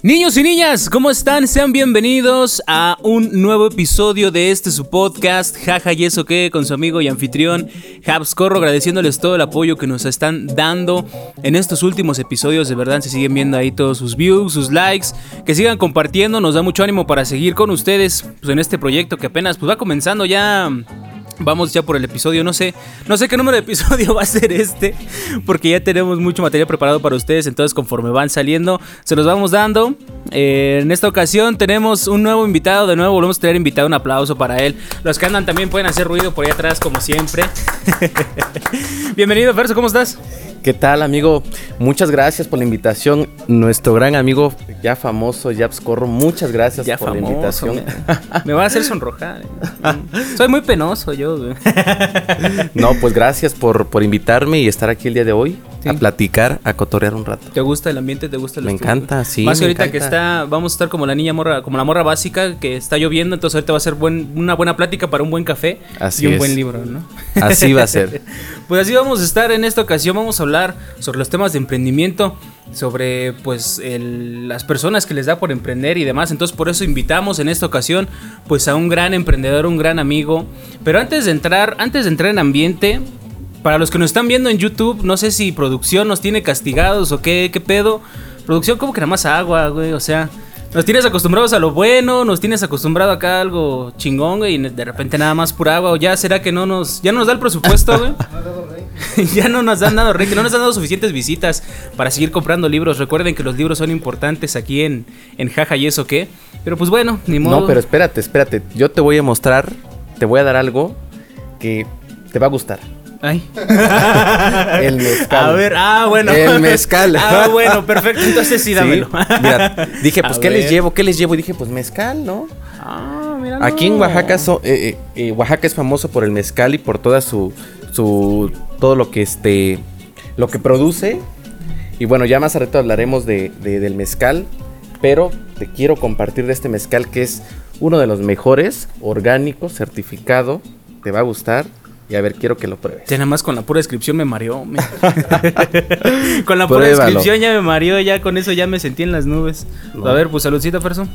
Niños y niñas, ¿cómo están? Sean bienvenidos a un nuevo episodio de este su podcast, Jaja y eso que, con su amigo y anfitrión Habs Corro, agradeciéndoles todo el apoyo que nos están dando en estos últimos episodios. De verdad, se siguen viendo ahí todos sus views, sus likes, que sigan compartiendo, nos da mucho ánimo para seguir con ustedes pues, en este proyecto que apenas pues, va comenzando ya Vamos ya por el episodio, no sé, no sé qué número de episodio va a ser este, porque ya tenemos mucho material preparado para ustedes, entonces conforme van saliendo, se los vamos dando. Eh, en esta ocasión tenemos un nuevo invitado, de nuevo volvemos a tener invitado, un aplauso para él. Los que andan también pueden hacer ruido por ahí atrás, como siempre. Bienvenido, Ferso, ¿cómo estás? ¿Qué tal, amigo? Muchas gracias por la invitación. Nuestro gran amigo, ya famoso, Japs Corro, muchas gracias por la invitación. Me, va a hacer sonrojar. ¿eh? Soy muy penoso yo. no, pues gracias por, por invitarme y estar aquí el día de hoy a platicar, a cotorrear un rato. ¿Te gusta el ambiente? ¿Te gusta el Me encanta, sí. Más que ahorita que está, vamos a estar como la niña morra, como la morra básica, que está lloviendo, entonces ahorita va a ser buen, una buena plática para un buen café y un buen libro, ¿no? Así va a ser. pues así vamos a estar en esta ocasión, vamos a hablar sobre los temas de emprendimiento, sobre pues las personas que les da por emprender y demás, entonces por eso invitamos en esta ocasión pues a un gran emprendedor, un gran amigo, pero antes de entrar, antes de entrar en ambiente, para los que nos están viendo en YouTube, no sé si producción nos tiene castigados o qué, qué pedo. Producción como que nada más agua, güey, o sea... Nos tienes acostumbrados a lo bueno, nos tienes acostumbrado acá a algo chingón, güey, y de repente nada más pura agua. O ya será que no nos, ya no nos da el presupuesto, güey. ya no nos han dado rey, no nos han dado suficientes visitas para seguir comprando libros. Recuerden que los libros son importantes aquí en, en Jaja y eso qué. Pero pues bueno, ni modo. No, pero espérate, espérate. Yo te voy a mostrar, te voy a dar algo que te va a gustar. Ay. el mezcal. A ver, ah, bueno. El mezcal. ah, bueno, perfecto. Entonces sí, dámelo. Mira, dije, pues, ¿qué les llevo? ¿Qué les llevo? Y dije, pues mezcal, ¿no? Ah, mira. Aquí en Oaxaca, eh, eh, eh, Oaxaca es famoso por el mezcal y por toda su, su, todo lo que este, lo que produce. Y bueno, ya más rato hablaremos de, del mezcal, pero te quiero compartir de este mezcal que es uno de los mejores, orgánico, certificado, te va a gustar y a ver, quiero que lo pruebes. Ya nada más con la pura descripción me mareó. con la pura descripción ya me mareó, ya con eso ya me sentí en las nubes. A ver, pues saludcita, Ferso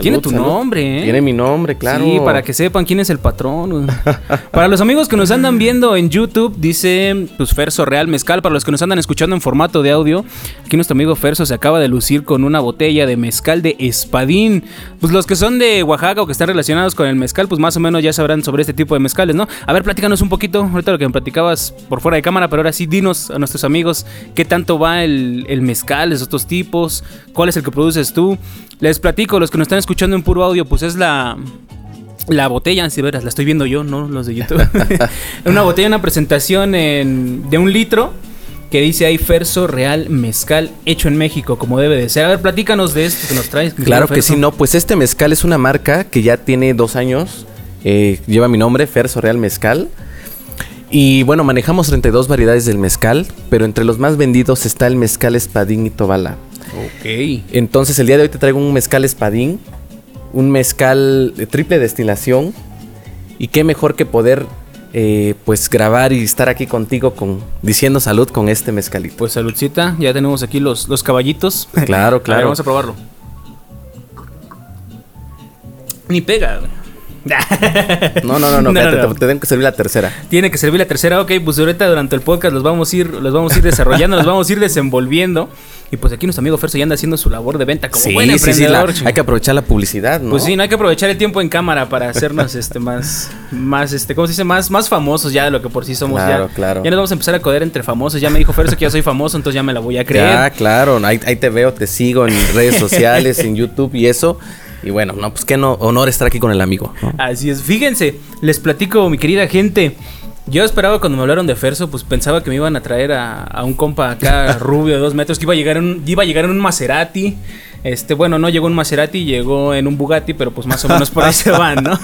tiene tu nombre, ¿eh? Tiene mi nombre, claro. Sí, para que sepan quién es el patrón. para los amigos que nos andan viendo en YouTube, dice pues Ferso Real Mezcal. Para los que nos andan escuchando en formato de audio, aquí nuestro amigo Ferso se acaba de lucir con una botella de mezcal de espadín. Pues los que son de Oaxaca o que están relacionados con el mezcal, pues más o menos ya sabrán sobre este tipo de mezcales, ¿no? A ver, platícanos un poquito, ahorita lo que me platicabas por fuera de cámara, pero ahora sí dinos a nuestros amigos qué tanto va el, el mezcal, esos otros tipos, cuál es el que produces tú. Les platico, los que nos están escuchando en puro audio, pues es la, la botella, si veras, la estoy viendo yo, no los de YouTube. una botella, una presentación de un litro que dice ahí Ferso Real Mezcal hecho en México, como debe de ser. A ver, platícanos de esto que nos traes. Claro que sí, no, pues este mezcal es una marca que ya tiene dos años, eh, lleva mi nombre, Ferso Real Mezcal. Y bueno, manejamos 32 variedades del mezcal, pero entre los más vendidos está el mezcal espadín y tobala. Ok. Entonces el día de hoy te traigo un mezcal espadín, un mezcal de triple destilación. Y qué mejor que poder eh, pues grabar y estar aquí contigo con diciendo salud con este mezcalito. Pues saludcita, ya tenemos aquí los, los caballitos. Claro, claro. vamos a probarlo. Ni pega, No, no, no, no, Te, tengo que servir la tercera. Tiene que servir la tercera, ok, pues ahorita durante el podcast los vamos a ir, los vamos a ir desarrollando, los vamos a ir desenvolviendo. Y pues aquí nuestro amigo Ferso ya anda haciendo su labor de venta como buen emprendedor. hay que aprovechar la publicidad, ¿no? Pues sí, no hay que aprovechar el tiempo en cámara para hacernos este más, más, este, ¿cómo se dice? Más, más famosos ya de lo que por sí somos claro, ya. Claro. Ya nos vamos a empezar a coder entre famosos. Ya me dijo Ferso que yo soy famoso, entonces ya me la voy a creer. Ah, claro, ahí, ahí te veo, te sigo en redes sociales, en YouTube y eso. Y bueno, no, pues qué no, honor estar aquí con el amigo. Así es. Fíjense, les platico, mi querida gente. Yo esperaba cuando me hablaron de Ferso, pues pensaba que me iban a traer a, un compa acá rubio de dos metros, que iba a llegar en, iba a llegar en un Maserati, Este, bueno, no llegó en Maserati, llegó en un Bugatti, pero pues más o menos por ahí se van, ¿no?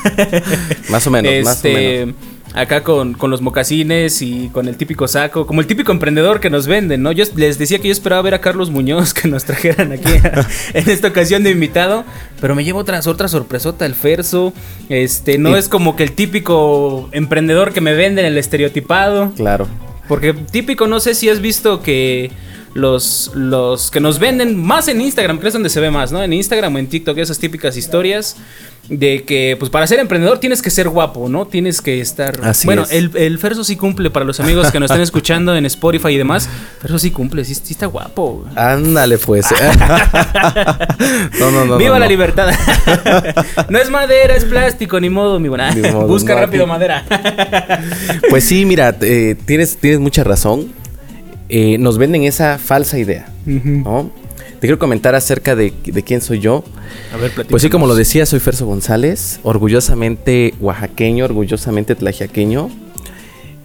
más o menos, más o este, menos acá con, los mocasines y con el típico saco, como el típico emprendedor que nos venden, ¿no? Yo les decía que yo esperaba ver a Carlos Muñoz que nos trajeran aquí en esta ocasión de invitado, pero me llevo otra, otra sorpresota, el Ferso, este, no es como que el típico emprendedor que me venden el estereotipado. Claro. Porque típico, no sé si has visto que los, los que nos venden más en Instagram, que es donde se ve más, ¿no? En Instagram o en TikTok, esas típicas historias de que, pues para ser emprendedor tienes que ser guapo, ¿no? Tienes que estar... Así bueno, El, el Ferso sí cumple para los amigos que nos están escuchando en Spotify y demás. Ferso sí cumple, sí, está guapo. Ándale, pues. no, no, no. Viva la libertad. no es madera, es plástico, ni modo, mi buena. Busca rápido madera. pues sí, mira, eh, tienes, tienes mucha razón. Eh, nos venden esa falsa idea, ¿no? Te quiero comentar acerca de, quién soy yo. A ver, Pues sí, como lo decía, soy Ferso González, orgullosamente oaxaqueño, orgullosamente tlajiaqueño.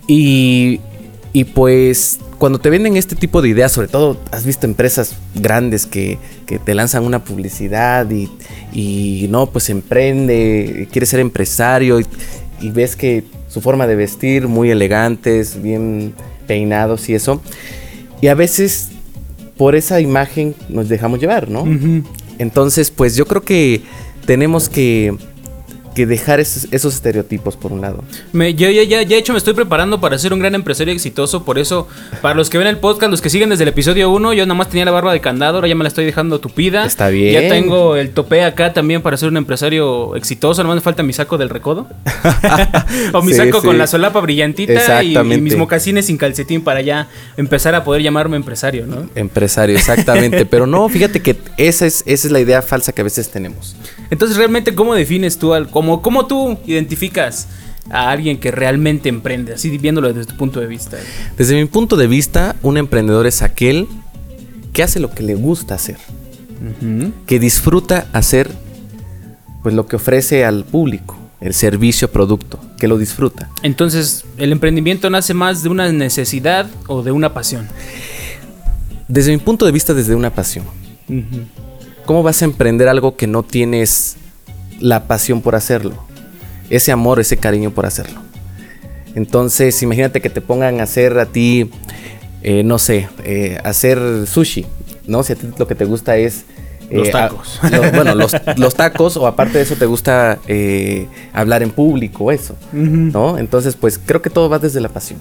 Y, y pues cuando te venden este tipo de ideas, sobre todo has visto empresas grandes que, que te lanzan una publicidad y, y, no, pues emprende, quiere ser empresario y, y ves que su forma de vestir muy elegantes, bien peinados y eso. Y a veces por esa imagen nos dejamos llevar, ¿no? Entonces, pues yo creo que tenemos que que dejar esos, estereotipos por un lado. Me, yo ya, ya, ya, hecho me estoy preparando para ser un gran empresario exitoso, por eso, para los que ven el podcast, los que siguen desde el episodio 1, yo nada más tenía la barba de candado, ahora ya me la estoy dejando tupida. Está bien. Ya tengo el tope acá también para ser un empresario exitoso, nada más me falta mi saco del recodo. o mi saco con la solapa brillantita y, mis mocasines sin calcetín para ya empezar a poder llamarme empresario, ¿no? Empresario, exactamente. Pero no, fíjate que esa es, esa es la idea falsa que a veces tenemos. Entonces, realmente, ¿cómo defines tú al ¿Cómo, tú identificas a alguien que realmente emprende, así viéndolo desde tu punto de vista? Desde mi punto de vista, un emprendedor es aquel que hace lo que le gusta hacer, que disfruta hacer pues lo que ofrece al público, el servicio, producto, que lo disfruta. Entonces, ¿el emprendimiento nace más de una necesidad o de una pasión? Desde mi punto de vista, desde una pasión. ¿Cómo vas a emprender algo que no tienes la pasión por hacerlo, ese amor, ese cariño por hacerlo. Entonces, imagínate que te pongan a hacer a ti, eh, no sé, eh, hacer sushi, ¿no? Si a ti lo que te gusta es... Eh, los tacos. bueno, los, tacos o aparte de eso te gusta hablar en público, eso, ¿no? Entonces, pues creo que todo va desde la pasión.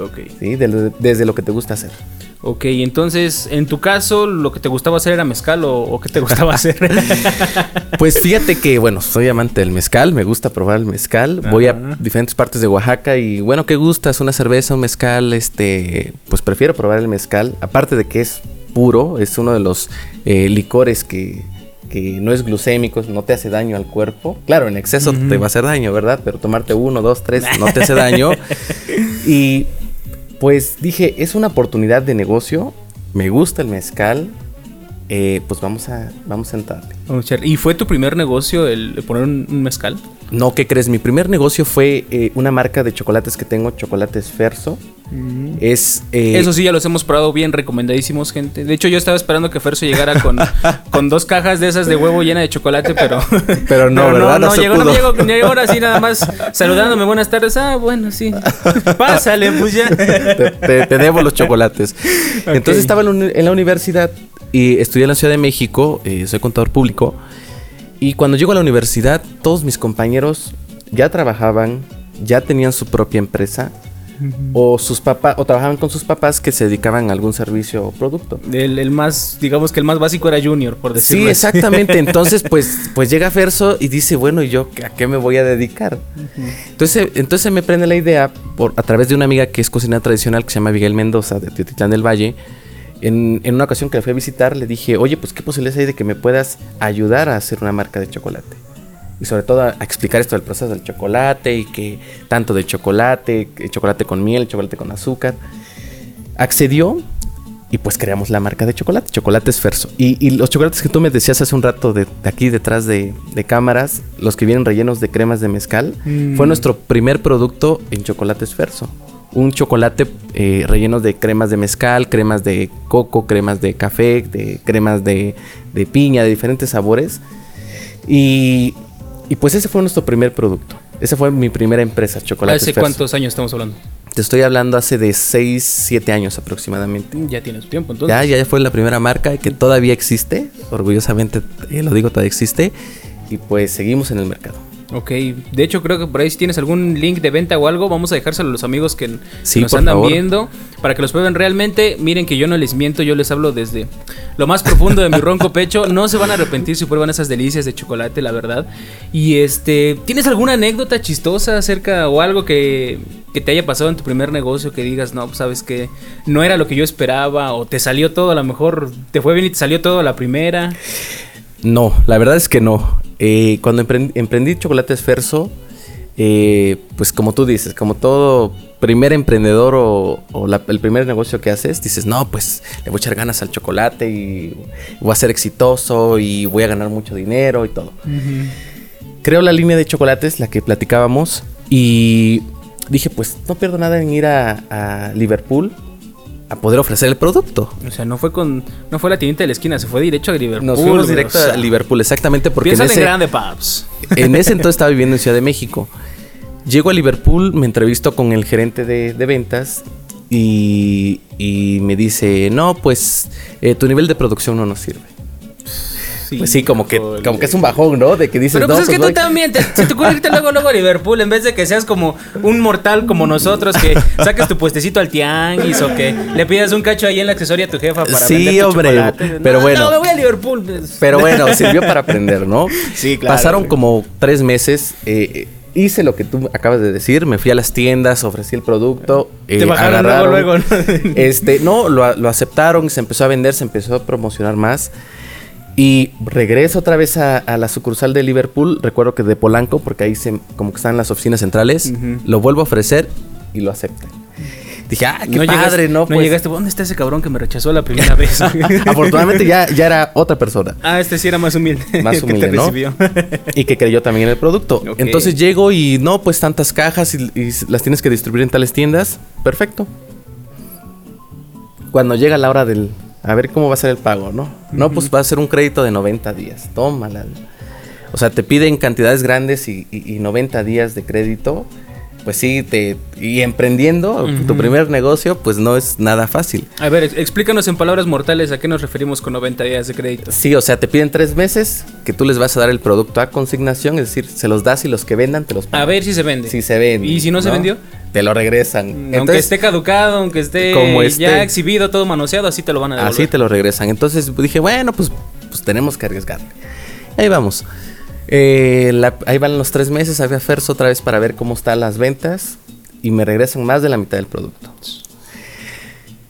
Ok. ¿sí? desde lo que te gusta hacer. Ok, entonces, en tu caso, ¿lo que te gustaba hacer era mezcal o, qué te gustaba hacer? pues fíjate que, bueno, soy amante del mezcal, me gusta probar el mezcal. Voy a diferentes partes de Oaxaca y, bueno, ¿qué gustas? ¿Una cerveza, un mezcal? Este, pues prefiero probar el mezcal. Aparte de que es puro, es uno de los eh, licores que, que no es glucémico, no te hace daño al cuerpo. Claro, en exceso te va a hacer daño, ¿verdad? Pero tomarte uno, dos, tres no te hace daño. y pues dije, es una oportunidad de negocio, me gusta el mezcal, eh, pues vamos a, vamos a entrarle. ¿Y fue tu primer negocio el poner un, mezcal? No, ¿qué crees? Mi primer negocio fue eh, una marca de chocolates que tengo, Chocolates Ferso. Es, eh, Eso sí, ya los hemos probado bien, recomendadísimos, gente. De hecho, yo estaba esperando que Ferso llegara con, con dos cajas de esas de huevo llena de chocolate, pero. Pero no, ¿verdad? No, no, llegó, no llegó, llegó, ahora sí, nada más saludándome, buenas tardes. Ah, bueno, sí. Pásale, pues ya. Te, debo los chocolates. Entonces estaba en la universidad y estudié en la Ciudad de México, eh, soy contador público. Y cuando llego a la universidad, todos mis compañeros ya trabajaban, ya tenían su propia empresa o sus papás o trabajaban con sus papás que se dedicaban a algún servicio o producto. El, más, digamos que el más básico era Junior, por decirlo Sí, exactamente. Entonces, pues, pues llega Ferso y dice, bueno, ¿y yo a qué me voy a dedicar? Entonces, entonces me prende la idea por a través de una amiga que es cocinera tradicional que se llama Miguel Mendoza de Teotitlán del Valle. En, en, una ocasión que le fui a visitar, le dije, oye, pues qué posibilidades hay de que me puedas ayudar a hacer una marca de chocolate y sobre todo a, explicar esto del proceso del chocolate y que tanto de chocolate, chocolate con miel, chocolate con azúcar. Accedió y pues creamos la marca de chocolate, Chocolates Ferso. Y, los chocolates que tú me decías hace un rato de, aquí detrás de, cámaras, los que vienen rellenos de cremas de mezcal, mm. fue nuestro primer producto en Chocolates Ferso. un chocolate eh, relleno de cremas de mezcal, cremas de coco, cremas de café, de cremas de, de piña, de diferentes sabores. Y, y, pues ese fue nuestro primer producto. Esa fue mi primera empresa, Chocolate. ¿Hace cuántos años estamos hablando? Te estoy hablando hace de 6, 7 años aproximadamente. Ya tiene su tiempo entonces. Ya, ya fue la primera marca que todavía existe. Orgullosamente eh, lo digo, todavía existe. Y pues seguimos en el mercado. Ok, de hecho creo que por ahí si tienes algún link de venta o algo, vamos a dejárselo a los amigos que, nos andan viendo para que los prueben realmente. Miren que yo no les miento, yo les hablo desde lo más profundo de mi ronco pecho. No se van a arrepentir si prueban esas delicias de chocolate, la verdad. Y este, ¿tienes alguna anécdota chistosa acerca o algo que, que te haya pasado en tu primer negocio que digas, no, pues sabes que no era lo que yo esperaba o te salió todo, a lo mejor te fue bien y te salió todo a la primera? No, la verdad es que no. Eh, cuando emprendí, Chocolates Ferso, eh, pues como tú dices, como todo primer emprendedor o, el primer negocio que haces, dices, no, pues le voy a echar ganas al chocolate y voy a ser exitoso y voy a ganar mucho dinero y todo. Creo la línea de chocolates, la que platicábamos, y dije, pues no pierdo nada en ir a Liverpool a poder ofrecer el producto. O sea, no fue con no fue la tienda de la esquina, se fue directo a Liverpool. Nos fuimos directo a Liverpool, exactamente porque en ese, grande pubs. En ese entonces estaba viviendo en Ciudad de México. Llego a Liverpool, me entrevisto con el gerente de, ventas y, y, me dice, no, pues eh, tu nivel de producción no nos sirve. Sí, pues sí, como que, como que es un bajón, ¿no? De que dices, Pero pues es que tú también, te, ocurre irte luego, luego a Liverpool, en vez de que seas como un mortal como nosotros, que saques tu puestecito al tianguis o que le pidas un cacho ahí en la accesoria a tu jefa para Sí, hombre, pero bueno. No, me voy a Liverpool. Pero bueno, sirvió para aprender, ¿no? Sí, claro. Pasaron como tres meses, eh, hice lo que tú acabas de decir, me fui a las tiendas, ofrecí el producto. Te eh, bajaron luego, luego. ¿no? este, no, lo, lo, aceptaron, se empezó a vender, se empezó a promocionar más. Y regreso otra vez a, la sucursal de Liverpool, recuerdo que de Polanco, porque ahí se, como que están las oficinas centrales, lo vuelvo a ofrecer y lo aceptan. Dije, ah, qué padre, ¿no? No pues llegaste, ¿dónde está ese cabrón que me rechazó la primera vez? Afortunadamente ya, ya era otra persona. Ah, este sí era más humilde. Más humilde, ¿no? y que creyó también en el producto. Entonces llego y no, pues tantas cajas y, y las tienes que distribuir en tales tiendas. Perfecto. Cuando llega la hora del, a ver cómo va a ser el pago, ¿no? No, pues va a ser un crédito de 90 días. Tómala. O sea, te piden cantidades grandes y, 90 días de crédito. Pues sí, te, y emprendiendo tu primer negocio, pues no es nada fácil. A ver, explícanos en palabras mortales a qué nos referimos con 90 días de crédito. Sí, o sea, te piden tres meses que tú les vas a dar el producto a consignación, es decir, se los das y los que vendan te los pagan. A ver si se vende. Si se vende. ¿Y si no, se vendió? te lo regresan. aunque esté caducado, aunque esté como ya exhibido, todo manoseado, así te lo van a devolver. Así te lo regresan. Entonces dije, bueno, pues, pues tenemos que arriesgar. Ahí vamos. Eh, ahí van los tres meses, había Ferso otra vez para ver cómo están las ventas y me regresan más de la mitad del producto.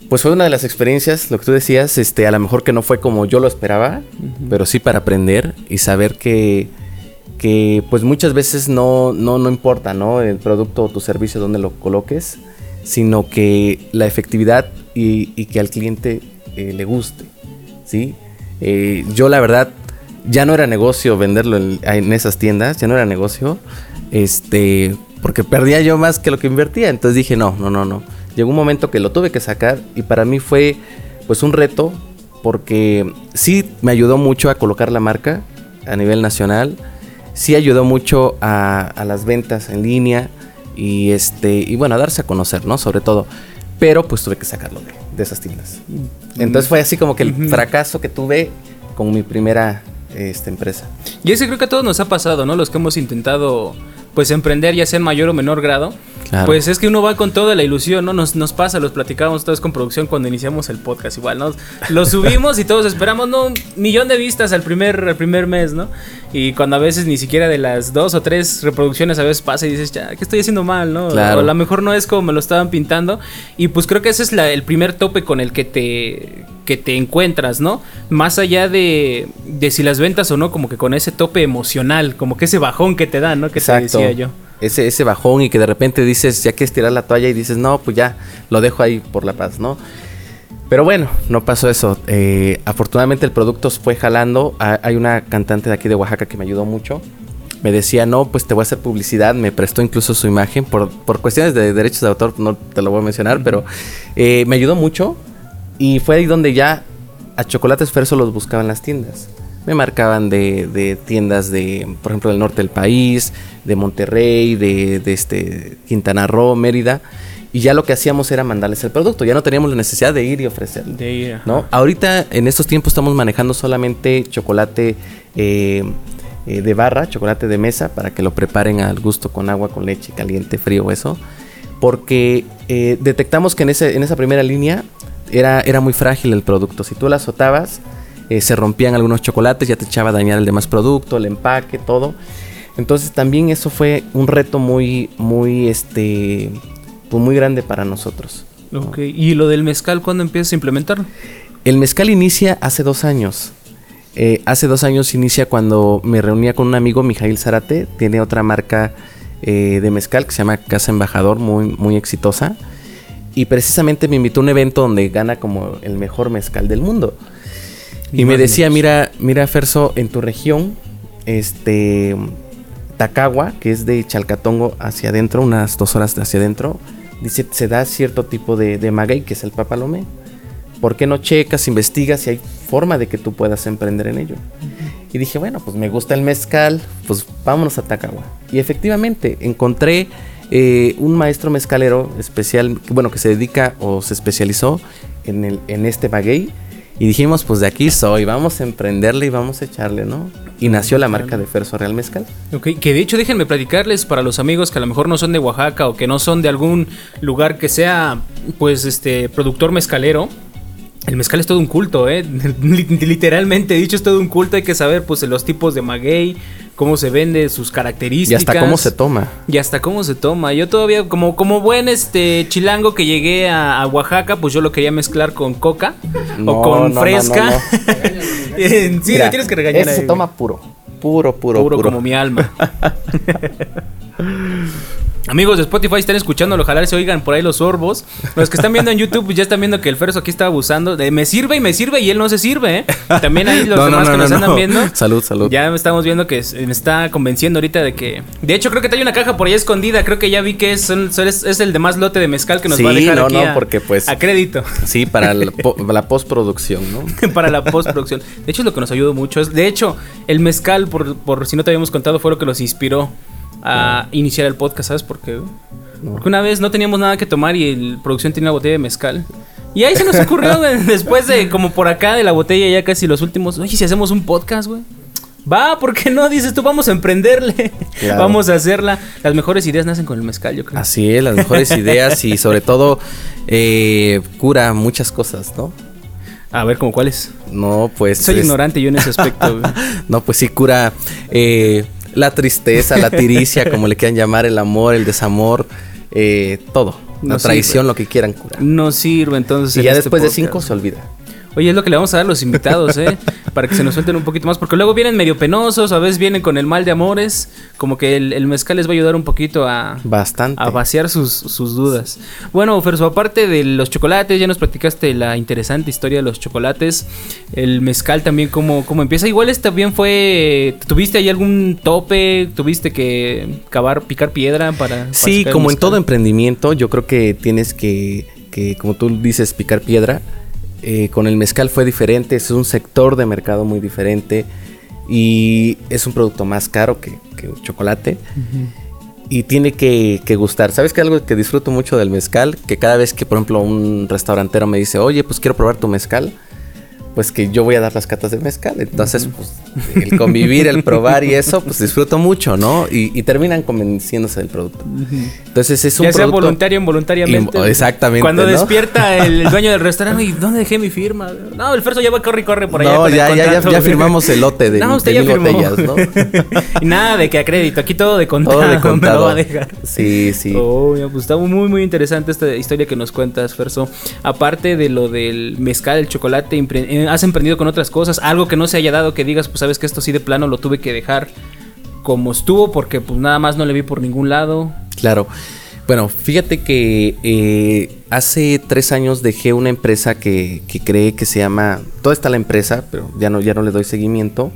Pues fue una de las experiencias, lo que tú decías, este, a lo mejor que no fue como yo lo esperaba, pero sí para aprender y saber que que pues muchas veces no, no, no importa, ¿no? El producto o tu servicio donde lo coloques, sino que la efectividad y, que al cliente eh, le guste, ¿sí? Eh, yo la verdad ya no era negocio venderlo en, esas tiendas, ya no era negocio, este, porque perdía yo más que lo que invertía, entonces dije, no, no, no, no. Llegó un momento que lo tuve que sacar y para mí fue pues un reto porque sí me ayudó mucho a colocar la marca a nivel nacional, sí ayudó mucho a, las ventas en línea y este y bueno, a darse a conocer, ¿no? Sobre todo. Pero pues tuve que sacarlo de, esas tiendas. Entonces fue así como que el fracaso que tuve con mi primera este, empresa. Y ese creo que a todos nos ha pasado, ¿no? Los que hemos intentado pues emprender ya sea en mayor o menor grado. Pues es que uno va con toda la ilusión, ¿no? Nos, nos pasa, los platicábamos todos con producción cuando iniciamos el podcast igual, ¿no? Lo subimos y todos esperamos, ¿no? Un millón de vistas al primer, al primer mes, ¿no? Y cuando a veces ni siquiera de las dos o tres reproducciones a veces pasa y dices, ya, ¿qué estoy haciendo mal, no? O a lo mejor no es como me lo estaban pintando. Y pues creo que ese es el primer tope con el que te, que te encuentras, ¿no? Más allá de, de si las ventas o no, como que con ese tope emocional, como que ese bajón que te dan, ¿no? Que Exacto. decía yo. Ese, ese bajón y que de repente dices, ya que estirar la toalla y dices, no, pues ya, lo dejo ahí por la paz, ¿no? Pero bueno, no pasó eso. Eh, afortunadamente el producto fue jalando. Hay una cantante de aquí de Oaxaca que me ayudó mucho. me decía, no, pues te voy a hacer publicidad, me prestó incluso su imagen, por, por cuestiones de derechos de autor, no te lo voy a mencionar, pero eh, me ayudó mucho y fue ahí donde ya a Chocolates Ferso los buscaban las tiendas. Me marcaban de, tiendas de, por ejemplo, del norte del país, de Monterrey, de, de este Quintana Roo, Mérida y ya lo que hacíamos era mandarles el producto. Ya no teníamos la necesidad de ir y ofrecer. De ir. ¿no? Ahorita, en estos tiempos, estamos manejando solamente chocolate eh, eh, de barra, chocolate de mesa, para que lo preparen al gusto con agua, con leche, caliente, frío, eso. Porque eh, detectamos que en, ese, en esa primera línea era, era muy frágil el producto. Si tú la azotabas, se rompían algunos chocolates, ya te echaba a dañar el demás producto, el empaque, todo. Entonces también eso fue un reto muy, muy, este, pues, muy grande para nosotros. Ok, ¿y lo del mezcal cuándo empiezas a implementarlo? El mezcal inicia hace dos años. Eh, hace dos años inicia cuando me reunía con un amigo, Mijail Zarate, tiene otra marca eh, de mezcal que se llama Casa Embajador, muy, muy exitosa. Y precisamente me invitó a un evento donde gana como el mejor mezcal del mundo. Y, me decía, mira, mira Ferso, en tu región, este, Tacagua, que es de Chalcatongo hacia adentro, unas dos horas hacia adentro, dice, se da cierto tipo de, de maguey, que es el papalomé. ¿Por qué no checas, investigas si hay forma de que tú puedas emprender en ello? Y dije, bueno, pues me gusta el mezcal, pues vámonos a Tacagua. Y efectivamente, encontré eh, un maestro mezcalero especial, bueno, que se dedica o se especializó en, el, en este maguey y dijimos, pues de aquí soy, vamos a emprenderle y vamos a echarle, ¿no? Y nació la marca de Ferso Real Mezcal. Ok, que de hecho déjenme platicarles para los amigos que a lo mejor no son de Oaxaca o que no son de algún lugar que sea, pues, este, productor mezcalero. El mezcal es todo un culto, ¿eh? Literalmente dicho es todo un culto. Hay que saber, pues, los tipos de maguey, cómo se vende, sus características. Y hasta cómo se toma. Y hasta cómo se toma. Yo todavía, como, como buen este chilango que llegué a, Oaxaca, pues yo lo quería mezclar con coca o con fresca. sí, tienes que regañar. Ese se toma puro. Puro, puro, puro. Puro como mi alma. Amigos de Spotify están escuchando, ojalá se oigan por ahí los sorbos. Los que están viendo en YouTube pues ya están viendo que el Ferso aquí está abusando. De, me sirve y me sirve y él no se sirve, ¿eh? También ahí los demás que nos andan viendo. Salud, salud. Ya estamos viendo que me está convenciendo ahorita de que. De hecho, creo que hay una caja por ahí escondida. Creo que ya vi que es, es, el de más lote de mezcal que nos va a dejar no, aquí no, porque pues. A crédito. Sí, para la, postproducción, ¿no? para la postproducción. De hecho, lo que nos ayudó mucho es. De hecho, el mezcal, por, por si no te habíamos contado, fue lo que los inspiró a iniciar el podcast, ¿sabes por qué? Porque una vez no teníamos nada que tomar y el producción tenía una botella de mezcal. Y ahí se nos ocurrió, después de como por acá de la botella ya casi los últimos, oye, si hacemos un podcast, güey. Va, ¿por qué no? Dices tú, vamos a emprenderle. Vamos a hacerla. Las mejores ideas nacen con el mezcal, yo creo. Así es, las mejores ideas y sobre todo eh, cura muchas cosas, ¿no? A ver, ¿como cuáles? No, pues... Soy ignorante yo en ese aspecto. no, pues sí cura eh, la tristeza, la tiricia, como le quieran llamar, el amor, el desamor, eh, todo. la traición, lo que quieran curar. No sirve entonces. Y ya este después de cinco se olvida. Oye, es lo que le vamos a dar a los invitados, ¿eh? Para que se nos suelten un poquito más. Porque luego vienen medio penosos, a veces vienen con el mal de amores. Como que el, mezcal les va a ayudar un poquito a... Bastante. A vaciar sus, dudas. Bueno, Ferso, aparte de los chocolates, ya nos platicaste la interesante historia de los chocolates. El mezcal también, ¿cómo, cómo empieza? Igual este también fue... ¿Tuviste ahí algún tope? ¿Tuviste que cavar, picar piedra para... sí, como en todo emprendimiento, yo creo que tienes que, que, como tú dices, picar piedra eh, con el mezcal fue diferente, es un sector de mercado muy diferente y es un producto más caro que, que chocolate. Y tiene que, que, gustar. ¿Sabes que algo que disfruto mucho del mezcal? Que cada vez que, por ejemplo, un restaurantero me dice, oye, pues quiero probar tu mezcal, pues que yo voy a dar las catas de mezcal. Entonces, pues el convivir, el probar y eso, pues disfruto mucho, ¿no? Y, terminan convenciéndose del producto. Entonces es un ya sea voluntario o involuntariamente. exactamente. Cuando despierta el, dueño del restaurante, ¿y dónde dejé mi firma? No, el Ferso ya va a corre y corre por allá. No, ya, ya, ya, firmamos el lote de, no, usted ya firmó. botellas, ¿no? y nada de que acredito, aquí todo de contado. Todo de contado. lo va a dejar. Sí, sí. Oh, pues está muy, muy interesante esta historia que nos cuentas, Ferso. Aparte de lo del mezcal, el chocolate, has emprendido con otras cosas, algo que no se haya dado que digas, pues sabes que esto sí de plano lo tuve que dejar como estuvo porque pues nada más no le vi por ningún lado. Claro. Bueno, fíjate que eh, hace tres años dejé una empresa que, que creé que se llama, toda está la empresa, pero ya no, ya no le doy seguimiento.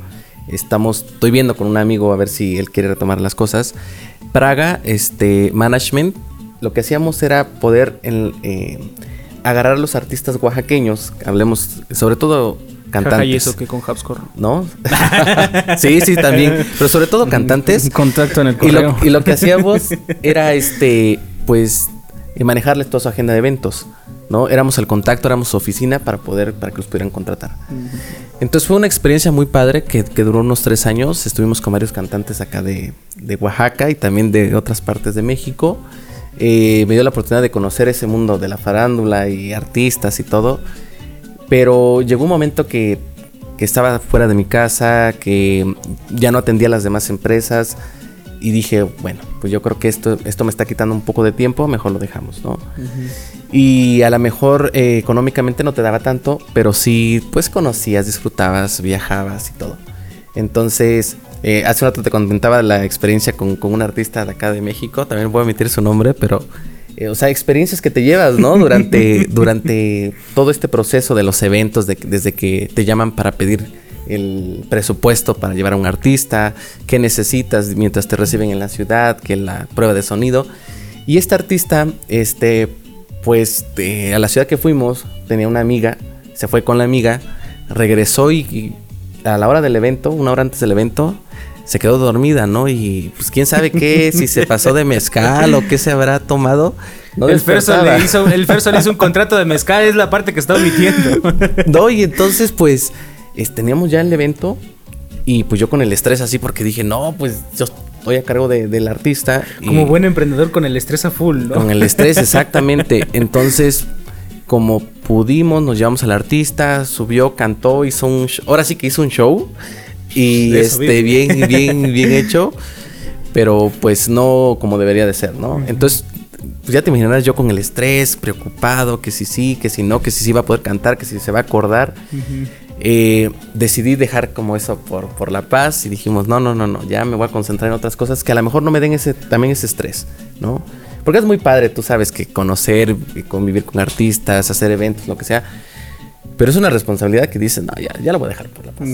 estamos, estoy viendo con un amigo a ver si él quiere retomar las cosas. Praga, este, management, lo que hacíamos era poder eh, agarrar a los artistas oaxaqueños, hablemos sobre todo cantantes. y eso que con Habscore. ¿No? sí, sí, también. Pero sobre todo cantantes. Contacto en el correo. Y lo, que hacíamos era este, pues, manejarles toda su agenda de eventos. ¿no? Éramos el contacto, éramos su oficina para poder, para que los pudieran contratar. Entonces fue una experiencia muy padre que, duró unos tres años. Estuvimos con varios cantantes acá de, Oaxaca y también de otras partes de México. Eh, me dio la oportunidad de conocer ese mundo de la farándula y artistas y todo. Pero llegó un momento que, que estaba fuera de mi casa, que ya no atendía a las demás empresas y dije, bueno, pues yo creo que esto, esto me está quitando un poco de tiempo, mejor lo dejamos, ¿no? Y a lo mejor eh, económicamente no te daba tanto, pero sí, pues conocías, disfrutabas, viajabas y todo. Entonces, eh, hace un rato te comentaba la experiencia con, con un artista de acá de México, también voy a emitir su nombre, pero eh, o sea, experiencias que te llevas, ¿no? Durante, durante todo este proceso de los eventos, desde que te llaman para pedir el presupuesto para llevar a un artista, qué necesitas mientras te reciben en la ciudad, que la prueba de sonido. Y este artista, este, pues a la ciudad que fuimos, tenía una amiga, se fue con la amiga, regresó y, a la hora del evento, una hora antes del evento, se quedó dormida, ¿no? Y pues quién sabe qué, si se pasó de mezcal o qué se habrá tomado. el, Ferso le hizo, el Ferso le hizo un contrato de mezcal, es la parte que está omitiendo. no, y entonces pues teníamos ya el evento y pues yo con el estrés así porque dije, no, pues yo estoy a cargo del artista. Como buen emprendedor con el estrés a full, ¿no? Con el estrés, exactamente. Entonces, como pudimos, nos llevamos al artista, subió, cantó, hizo un ahora sí que hizo un show y este bien bien bien hecho, pero pues no como debería de ser, ¿no? Entonces, pues ya te imaginarás yo con el estrés, preocupado, que si sí, que si no, que si sí va a poder cantar, que si se va a acordar. Eh, decidí dejar como eso por, por la paz y dijimos, no, no, no, no, ya me voy a concentrar en otras cosas que a lo mejor no me den ese, también ese estrés, ¿no? Porque es muy padre, tú sabes, que conocer, convivir con artistas, hacer eventos, lo que sea. Pero es una responsabilidad que dices, no, ya, ya la voy a dejar por la paz.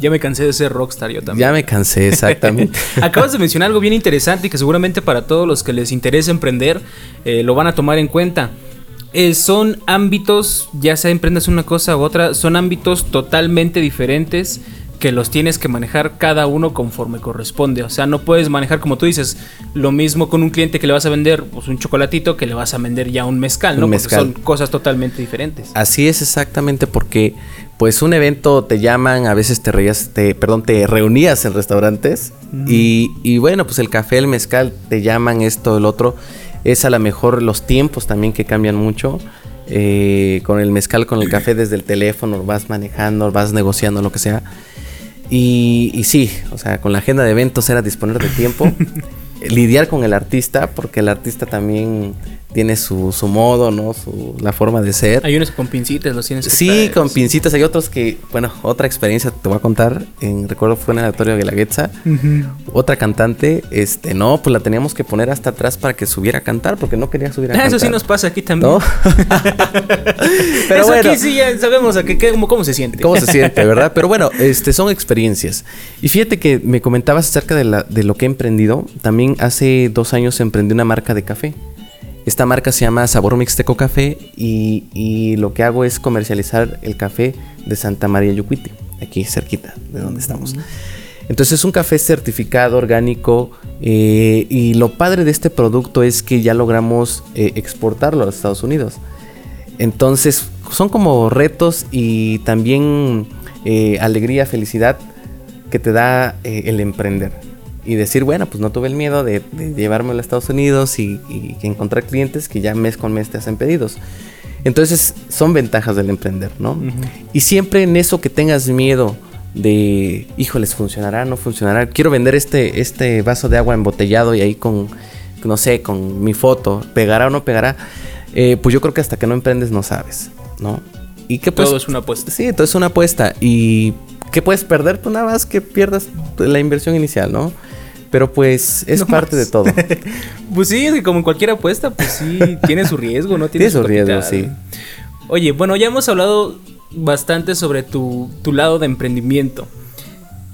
Ya me cansé de ser rockstar yo también. Ya me cansé, exactamente. Acabas de mencionar algo bien interesante y que seguramente para todos los que les interesa emprender eh, lo van a tomar en cuenta. Eh, son ámbitos, ya sea emprendas una cosa u otra, son ámbitos totalmente diferentes que los tienes que manejar cada uno conforme corresponde. O sea, no puedes manejar, como tú dices, lo mismo con un cliente que le vas a vender pues, un chocolatito que le vas a vender ya un mezcal, ¿no? Porque son cosas totalmente diferentes. Así es exactamente porque pues un evento te llaman, a veces te reías, te, perdón, te reunías en restaurantes y, y bueno, pues el café, el mezcal, te llaman esto, el otro es a lo mejor los tiempos también que cambian mucho. Eh, con el mezcal, con el café desde el teléfono, vas manejando, vas negociando, lo que sea. Y, y sí, o sea, con la agenda de eventos era disponer de tiempo, lidiar con el artista, porque el artista también tiene su, su modo, ¿no? Su, la forma de ser. Hay unos con pincitas, los tienes. Sí, con pincitas. Hay otros que, bueno, otra experiencia te voy a contar. En, recuerdo fue en el auditorio de Guelaguetza. Otra cantante, este, no, pues la teníamos que poner hasta atrás para que subiera a cantar, porque no quería subir a cantar. Eso sí nos pasa aquí también. Pero bueno. Aquí sí ya sabemos a que, cómo, cómo se siente. Cómo se siente, ¿verdad? Pero bueno, este, son experiencias. Y fíjate que me comentabas acerca de, la, de lo que he emprendido. También hace dos años emprendí una marca de café. Esta marca se llama Sabor Mixteco Café y, lo que hago es comercializar el café de Santa María Yucuiti, aquí cerquita de donde estamos. Entonces es un café certificado, orgánico eh, y lo padre de este producto es que ya logramos eh, exportarlo a los Estados Unidos. Entonces son como retos y también eh, alegría, felicidad que te da el emprender y decir, bueno, pues no tuve el miedo de, llevármelo a Estados Unidos y, encontrar clientes que ya mes con mes te hacen pedidos. Entonces son ventajas del emprender, ¿no? Y siempre en eso que tengas miedo de, híjoles, funcionará, no funcionará. Quiero vender este, este vaso de agua embotellado y ahí con, no sé, con mi foto, pegará o no pegará. Eh, pues yo creo que hasta que no emprendes no sabes, ¿no? Y que pues, todo es una apuesta. Sí, todo es una apuesta. Y ¿qué puedes perder? Pues nada más que pierdas la inversión inicial, ¿no? Pero pues es parte de todo. pues sí, es que como en cualquier apuesta, pues sí, tiene su riesgo, ¿no? Tiene, su, riesgo, sí. Oye, bueno, ya hemos hablado bastante sobre tu, tu lado de emprendimiento.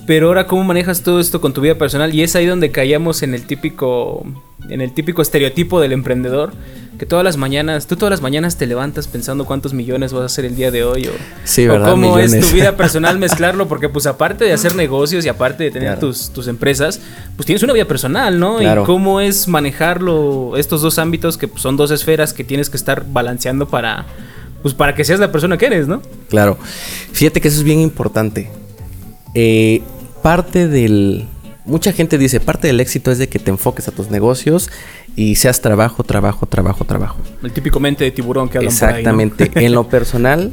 Pero ahora, ¿cómo manejas todo esto con tu vida personal? Y es ahí donde caíamos en el típico. En el típico estereotipo del emprendedor. Que todas las mañanas, tú todas las mañanas te levantas pensando cuántos millones vas a hacer el día de hoy. O, sí, ¿verdad? cómo es tu vida personal mezclarlo. Porque, pues, aparte de hacer negocios y aparte de tener tus, tus, empresas, pues tienes una vida personal, ¿no? Y cómo es manejarlo, estos dos ámbitos que pues, son dos esferas que tienes que estar balanceando para. Pues para que seas la persona que eres, ¿no? Claro. Fíjate que eso es bien importante. Eh, parte del... Mucha gente dice, parte del éxito es de que te enfoques a tus negocios y seas trabajo, trabajo, trabajo, trabajo. El típico mente de tiburón que hablan Exactamente. Por ahí, en lo personal,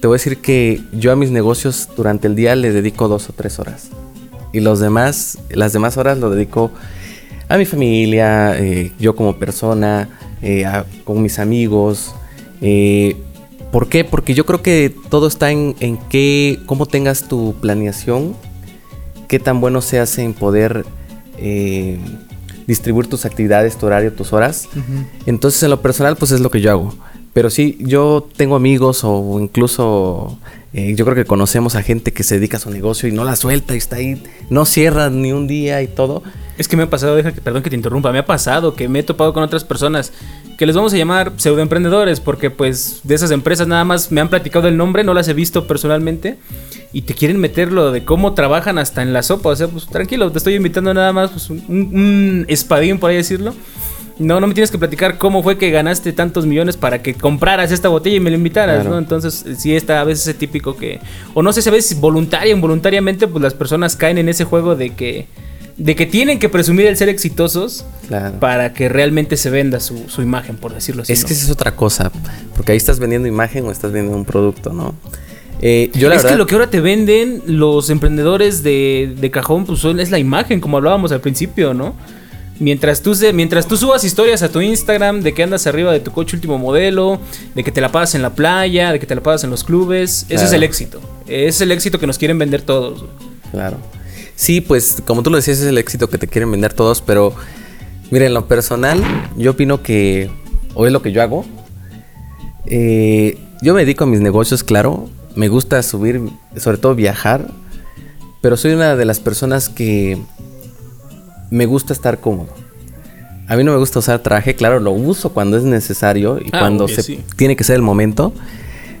te voy a decir que yo a mis negocios durante el día le dedico dos o tres horas. Y los demás, las demás horas lo dedico a mi familia, eh, yo como persona, eh, con mis amigos. Eh, ¿Por qué? Porque yo creo que todo está en, en qué, cómo tengas tu planeación qué tan bueno se hace en poder eh, distribuir tus actividades, tu horario, tus horas. Entonces, en lo personal, pues es lo que yo hago. Pero sí, yo tengo amigos o incluso eh, yo creo que conocemos a gente que se dedica a su negocio y no la suelta y está ahí, no cierra ni un día y todo. Es que me ha pasado, deja que, perdón que te interrumpa, me ha pasado que me he topado con otras personas que les vamos a llamar pseudoemprendedores porque pues de esas empresas nada más me han platicado el nombre, no las he visto personalmente y te quieren meter lo de cómo trabajan hasta en la sopa. O sea, pues tranquilo, te estoy invitando nada más, pues un, espadín, por ahí decirlo. No, no me tienes que platicar cómo fue que ganaste tantos millones para que compraras esta botella y me la invitaras, ¿no? Entonces, sí está a veces ese típico que... O no sé si a veces voluntaria o involuntariamente, pues las personas caen en ese juego de que... De que tienen que presumir el ser exitosos para que realmente se venda su, su imagen, por decirlo así. Es que esa es otra cosa, porque ahí estás vendiendo imagen o estás vendiendo un producto, ¿no? Eh, yo es que lo que ahora te venden los emprendedores de, de cajón, pues es la imagen, como hablábamos al principio, ¿no? Mientras tú, mientras tú subas historias a tu Instagram de que andas arriba de tu coche último modelo, de que te la pasas en la playa, de que te la pasas en los clubes, ese es el éxito. Es el éxito que nos quieren vender todos. Claro. Sí, pues como tú lo decías, es el éxito que te quieren vender todos, pero miren, en lo personal, yo opino que, o es lo que yo hago, eh, yo me dedico a mis negocios, claro, me gusta subir, sobre todo viajar, pero soy una de las personas que me gusta estar cómodo. A mí no me gusta usar traje, claro, lo uso cuando es necesario y ah, cuando se tiene que ser el momento.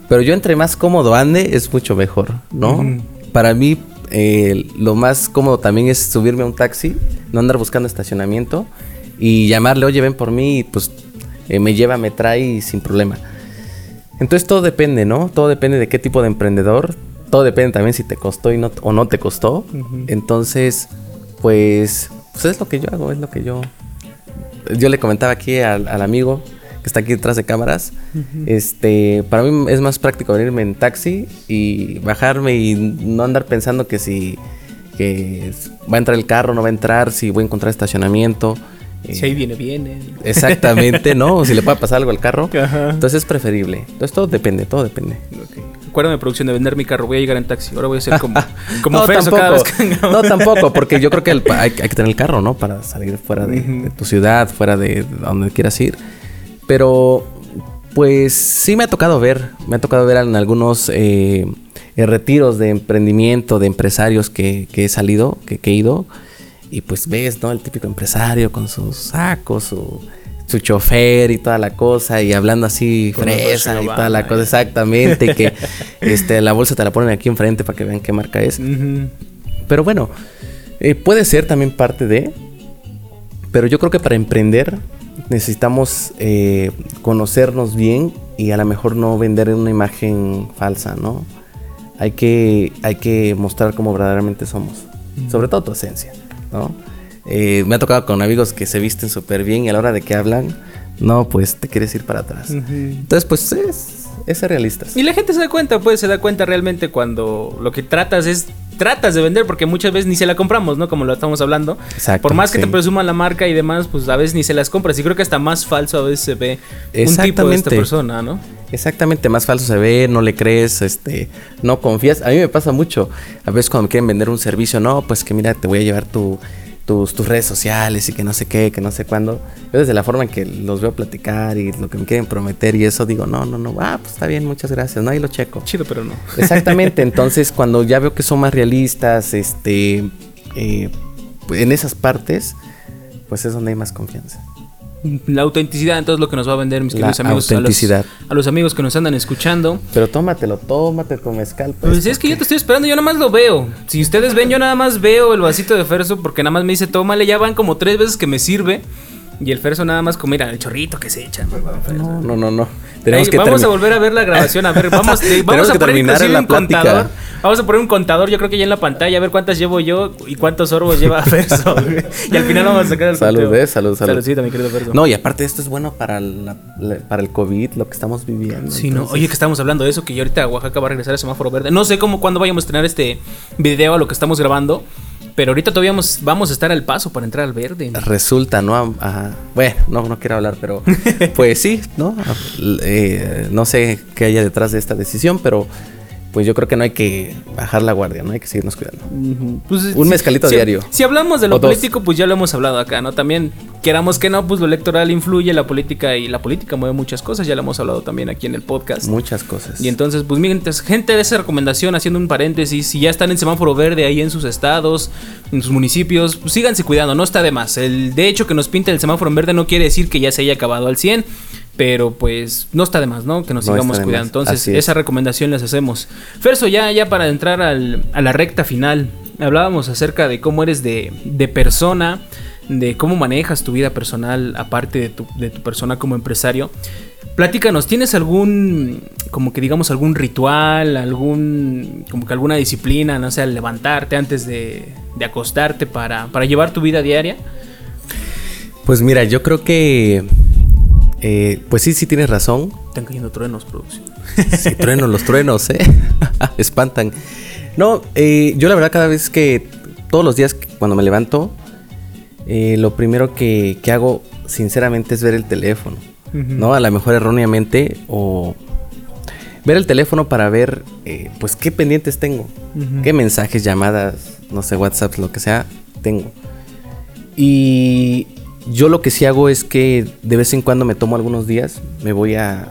Pero yo entre más cómodo ande es mucho mejor, ¿no? Para mí eh, lo más cómodo también es subirme a un taxi, no andar buscando estacionamiento y llamarle, oye, ven por mí, y pues eh, me lleva, me trae sin problema. Entonces todo depende, ¿no? Todo depende de qué tipo de emprendedor. Todo depende también si te costó y no, o no te costó. Entonces, pues, pues es lo que yo hago, es lo que yo... Yo le comentaba aquí al, amigo que está aquí detrás de cámaras. Este, para mí es más práctico venirme en taxi y bajarme y no andar pensando que si que va a entrar el carro, no va a entrar, si voy a encontrar estacionamiento. Si ahí viene, viene. Exactamente, ¿no? si le puede pasar algo al carro. Entonces es preferible. Entonces todo depende, todo depende. Okay. Acuérdame, producción, de vender mi carro. Voy a llegar en taxi. Ahora voy a ser como, como no, tampoco, No, tampoco, porque yo creo que hay, que tener el carro, ¿no? Para salir fuera de, tu ciudad, fuera de donde quieras ir. Pero, pues sí me ha tocado ver. Me ha tocado ver en algunos eh, retiros de emprendimiento, de empresarios que, he salido, que he ido y pues ves, ¿no? El típico empresario con sus sacos, su, su chofer y toda la cosa, y hablando así fresa y toda la cosa, exactamente, que este, la bolsa te la ponen aquí enfrente para que vean qué marca es. Pero bueno, eh, puede ser también parte de, pero yo creo que para emprender necesitamos eh, conocernos bien y a lo mejor no vender una imagen falsa, ¿no? Hay que, hay que mostrar cómo verdaderamente somos, sobre todo tu esencia. ¿no? Eh, me ha tocado con amigos que se visten súper bien y a la hora de que hablan, no, pues te quieres ir para atrás. Entonces, pues es, es ser realistas. Y la gente se da cuenta, pues se da cuenta realmente cuando lo que tratas es tratas de vender porque muchas veces ni se la compramos, ¿no? Como lo estamos hablando. Exacto, Por más que te presuman la marca y demás, pues a veces ni se las compras. Y creo que hasta más falso a veces se ve un tipo de esta persona, ¿no? Exactamente, más falso se ve, no le crees, este, no confías. A mí me pasa mucho. A veces cuando me quieren vender un servicio, no, pues que mira, te voy a llevar tu, tus, tus redes sociales y que no sé qué, que no sé cuándo. Yo desde la forma en que los veo platicar y lo que me quieren prometer y eso, digo, no, no, no, ah, pues está bien, muchas gracias, no, ahí lo checo. Chido, pero no. Exactamente, entonces cuando ya veo que son más realistas, este, eh, en esas partes, pues es donde hay más confianza. La autenticidad, entonces lo que nos va a vender, mis queridos amigos. Autenticidad. A los, amigos que nos andan escuchando. Pero tómatelo, tómate tu mezcal. Pues, pues es que yo te estoy esperando, yo nada más lo veo. Si ustedes ven, yo nada más veo el vasito de Ferso porque nada más me dice, tómale, ya van como tres veces que me sirve. Y el Ferso nada más como, mira, el chorrito que se echa. No, no, no, no. vamos a volver a ver la grabación. A ver, vamos, vamos a poner inclusive un contador. Vamos a poner un contador, yo creo que ya en la pantalla, a ver cuántas llevo yo y cuántos sorbos lleva Ferso. y al final vamos a sacar el Salud, eh, salud, salud. Saludcita, mi querido Ferso. No, y aparte esto es bueno para, para el COVID, lo que estamos viviendo. Sí, no. Oye, que estamos hablando de eso, que yo ahorita a Oaxaca va a regresar el semáforo verde. No sé cómo, cuándo vayamos a tener este video a lo que estamos grabando. Pero ahorita todavía vamos, a estar al paso para entrar al verde. Resulta, ¿no? Ajá. Bueno, no, no quiero hablar, pero pues sí, ¿no? Eh, no sé qué haya detrás de esta decisión, pero pues yo creo que no hay que bajar la guardia, ¿no? Hay que seguirnos cuidando. Pues, un mezcalito diario. Si hablamos de lo político, pues ya lo hemos hablado acá, ¿no? También, queramos que no, pues lo electoral influye, la política y la política mueve muchas cosas, ya lo hemos hablado también aquí en el podcast. Muchas cosas. Y entonces, pues miren, gente de esa recomendación, haciendo un paréntesis, si ya están en semáforo verde ahí en sus estados, en sus municipios, pues síganse cuidando, no está de más. El de hecho que nos pinta el semáforo en verde no quiere decir que ya se haya acabado al 100 pero pues no está de más, ¿no? Que nos sigamos cuidando. Entonces, esa recomendación les hacemos. Ferso, ya, ya para entrar al, a la recta final, hablábamos acerca de cómo eres de, de persona, de cómo manejas tu vida personal, aparte de tu, de tu persona como empresario. Platícanos, ¿tienes algún, como que digamos, algún ritual, algún, como que alguna disciplina, no sé, levantarte antes de, de acostarte para, para llevar tu vida diaria? Pues mira, yo creo que eh, pues sí, sí tienes razón. Están cayendo truenos, producción. Sí, truenos, los truenos, ¿eh? Espantan. No, eh, yo la verdad cada vez que, todos los días cuando me levanto, eh, lo primero que, hago, sinceramente, es ver el teléfono. ¿No? A lo mejor erróneamente o ver el teléfono para ver, pues, qué pendientes tengo. Qué mensajes, llamadas, no sé, WhatsApp, lo que sea, tengo. Y yo lo que sí hago es que de vez en cuando me tomo algunos días, me voy a,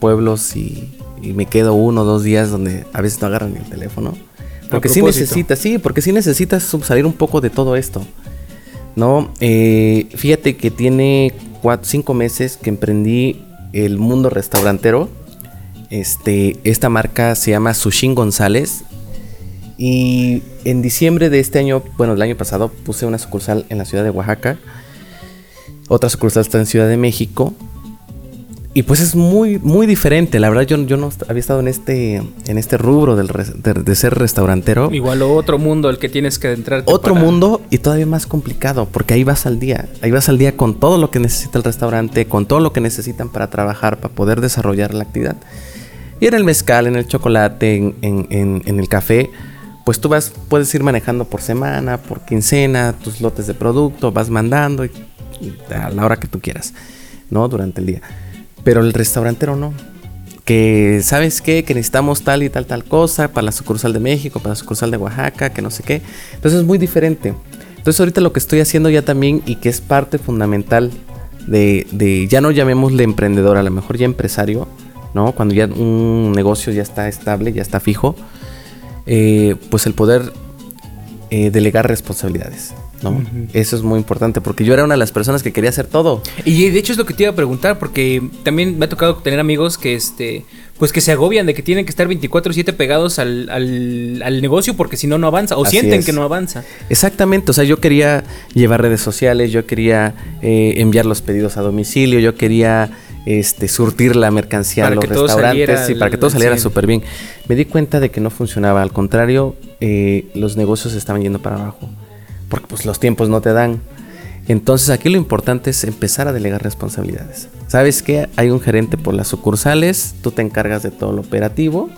pueblos y, me quedo uno o dos días donde a veces no agarran el teléfono. Porque sí necesitas, sí, porque sí necesitas salir un poco de todo esto. ¿No? Eh, fíjate que tiene cuatro, cinco meses que emprendí el mundo restaurantero. Este, esta marca se llama Sushin González. Y en diciembre de este año, bueno, el año pasado, puse una sucursal en la ciudad de Oaxaca. Otra sucursal está en Ciudad de México. Y pues es muy, muy diferente. La verdad, yo, yo no había estado en este, en este rubro del, de, ser restaurantero. Igual otro mundo el que tienes que entrar. Otro mundo y todavía más complicado, porque ahí vas al día. Ahí vas al día con todo lo que necesita el restaurante, con todo lo que necesitan para trabajar, para poder desarrollar la actividad. Y en el mezcal, en el chocolate, en, en, en el café, pues tú vas, puedes ir manejando por semana, por quincena, tus lotes de producto, vas mandando y a la hora que tú quieras, ¿no? Durante el día. Pero el restaurantero no. Que, ¿sabes qué? Que necesitamos tal y tal, tal cosa para la sucursal de México, para la sucursal de Oaxaca, que no sé qué. Entonces es muy diferente. Entonces ahorita lo que estoy haciendo ya también y que es parte fundamental de, de ya no llamémosle emprendedor, a lo mejor ya empresario, ¿no? Cuando ya un negocio ya está estable, ya está fijo, eh, pues el poder eh, delegar responsabilidades. Eso es muy importante porque yo era una de las personas que quería hacer todo. Y de hecho es lo que te iba a preguntar porque también me ha tocado tener amigos que este pues que se agobian de que tienen que estar 24/7 pegados al, al, negocio porque si no no avanza o sienten que no avanza. Exactamente, o sea, yo quería llevar redes sociales, yo quería eh, enviar los pedidos a domicilio, yo quería este, surtir la mercancía a los restaurantes y para que todo saliera súper bien. Me di cuenta de que no funcionaba, al contrario, eh, los negocios estaban yendo para abajo porque pues los tiempos no te dan. Entonces aquí lo importante es empezar a delegar responsabilidades. ¿Sabes qué? Hay un gerente por las sucursales, tú te encargas de todo lo operativo.